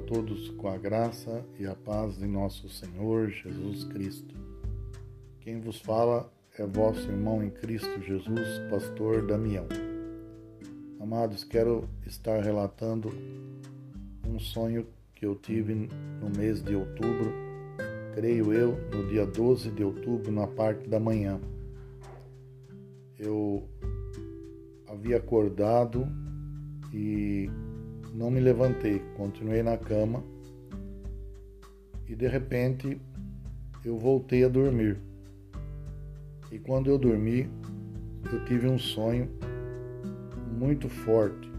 todos com a graça e a paz de nosso Senhor Jesus Cristo. Quem vos fala é vosso irmão em Cristo Jesus, pastor Damião. Amados, quero estar relatando um sonho que eu tive no mês de outubro, creio eu, no dia 12 de outubro, na parte da manhã. Eu havia acordado e não me levantei, continuei na cama e de repente eu voltei a dormir. E quando eu dormi, eu tive um sonho muito forte.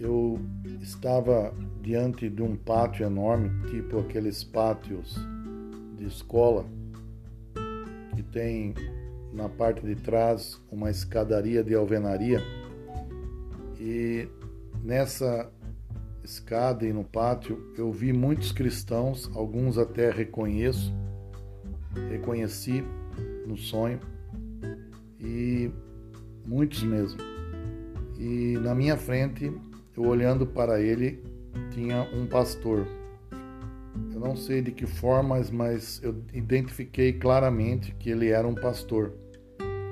Eu estava diante de um pátio enorme, tipo aqueles pátios de escola, que tem na parte de trás uma escadaria de alvenaria e nessa escada e no pátio eu vi muitos cristãos, alguns até reconheço, reconheci no sonho e muitos mesmo. E na minha frente, eu olhando para ele, tinha um pastor. Eu não sei de que forma, mas eu identifiquei claramente que ele era um pastor.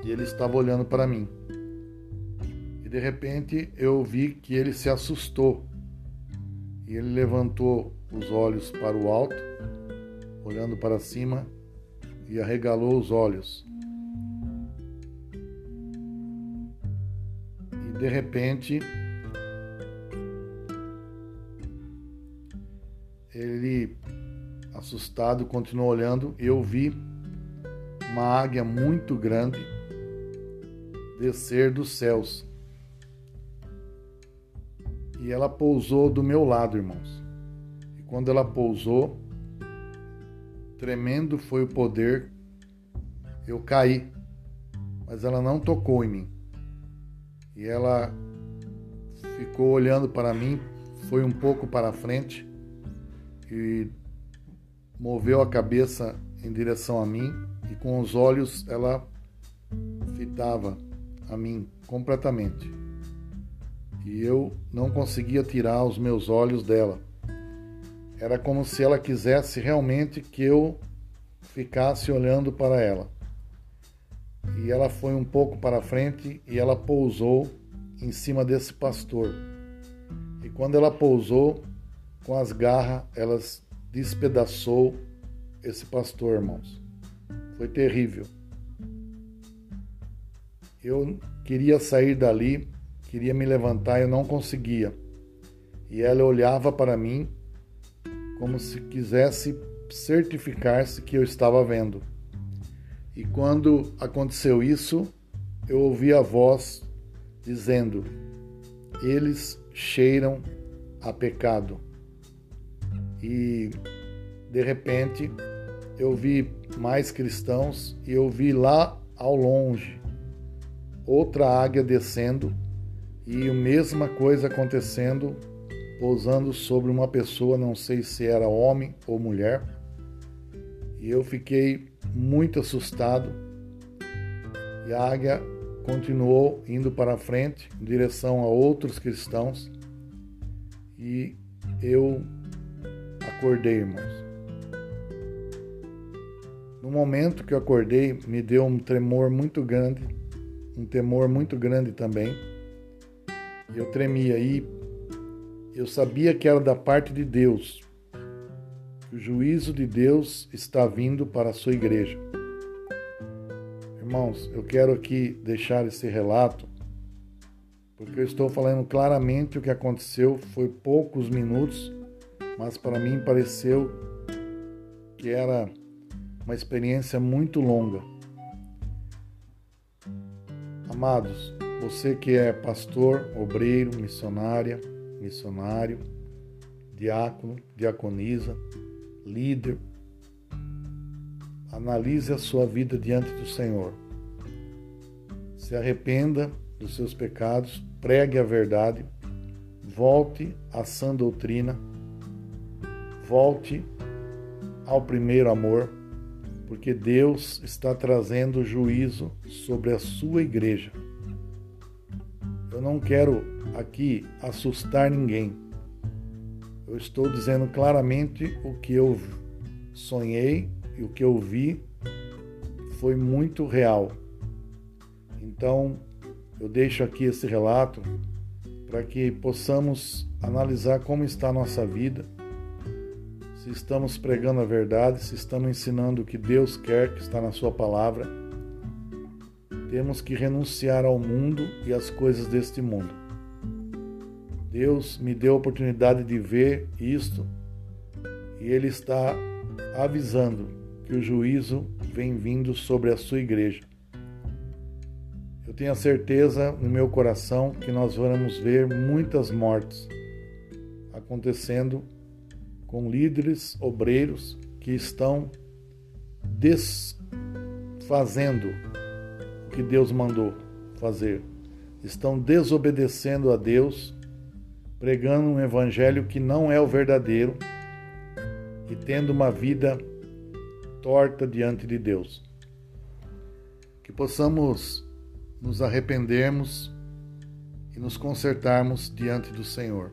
E ele estava olhando para mim de repente eu vi que ele se assustou. E ele levantou os olhos para o alto, olhando para cima e arregalou os olhos. E de repente ele assustado continuou olhando. E eu vi uma águia muito grande descer dos céus e ela pousou do meu lado, irmãos. E quando ela pousou, tremendo foi o poder, eu caí, mas ela não tocou em mim. E ela ficou olhando para mim, foi um pouco para frente e moveu a cabeça em direção a mim e com os olhos ela fitava a mim completamente e eu não conseguia tirar os meus olhos dela. Era como se ela quisesse realmente que eu ficasse olhando para ela. E ela foi um pouco para frente e ela pousou em cima desse pastor. E quando ela pousou, com as garras, ela despedaçou esse pastor, irmãos. Foi terrível. Eu queria sair dali Queria me levantar e eu não conseguia. E ela olhava para mim como se quisesse certificar-se que eu estava vendo. E quando aconteceu isso, eu ouvi a voz dizendo: Eles cheiram a pecado. E de repente eu vi mais cristãos e eu vi lá ao longe outra águia descendo e a mesma coisa acontecendo, pousando sobre uma pessoa, não sei se era homem ou mulher. E eu fiquei muito assustado. E a águia continuou indo para frente, em direção a outros cristãos. E eu acordei, irmãos. No momento que eu acordei, me deu um tremor muito grande, um temor muito grande também eu tremia aí. Eu sabia que era da parte de Deus. O juízo de Deus está vindo para a sua igreja. Irmãos, eu quero aqui deixar esse relato, porque eu estou falando claramente o que aconteceu. Foi poucos minutos, mas para mim pareceu que era uma experiência muito longa. Amados, você que é pastor, obreiro, missionária, missionário, diácono, diaconisa, líder, analise a sua vida diante do Senhor. Se arrependa dos seus pecados, pregue a verdade, volte à sã doutrina, volte ao primeiro amor, porque Deus está trazendo juízo sobre a sua igreja Eu não quero aqui assustar ninguém. Eu estou dizendo claramente o que eu sonhei e o que eu vi foi muito real. Então, eu deixo aqui esse relato para que possamos analisar como está a nossa vida, se estamos pregando a verdade, se estamos ensinando o que Deus quer que está na Sua palavra. Temos que renunciar ao mundo e às coisas deste mundo. Deus me deu a oportunidade de ver isto e Ele está avisando que o juízo vem vindo sobre a sua igreja. Eu tenho a certeza no meu coração que nós vamos ver muitas mortes acontecendo com líderes obreiros que estão desfazendo que Deus mandou fazer. Estão desobedecendo a Deus, pregando um evangelho que não é o verdadeiro e tendo uma vida torta diante de Deus. Que possamos nos arrependermos e nos consertarmos diante do Senhor.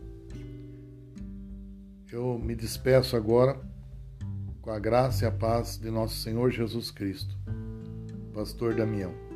Eu me despeço agora com a graça e a paz de nosso Senhor Jesus Cristo. Pastor Damião.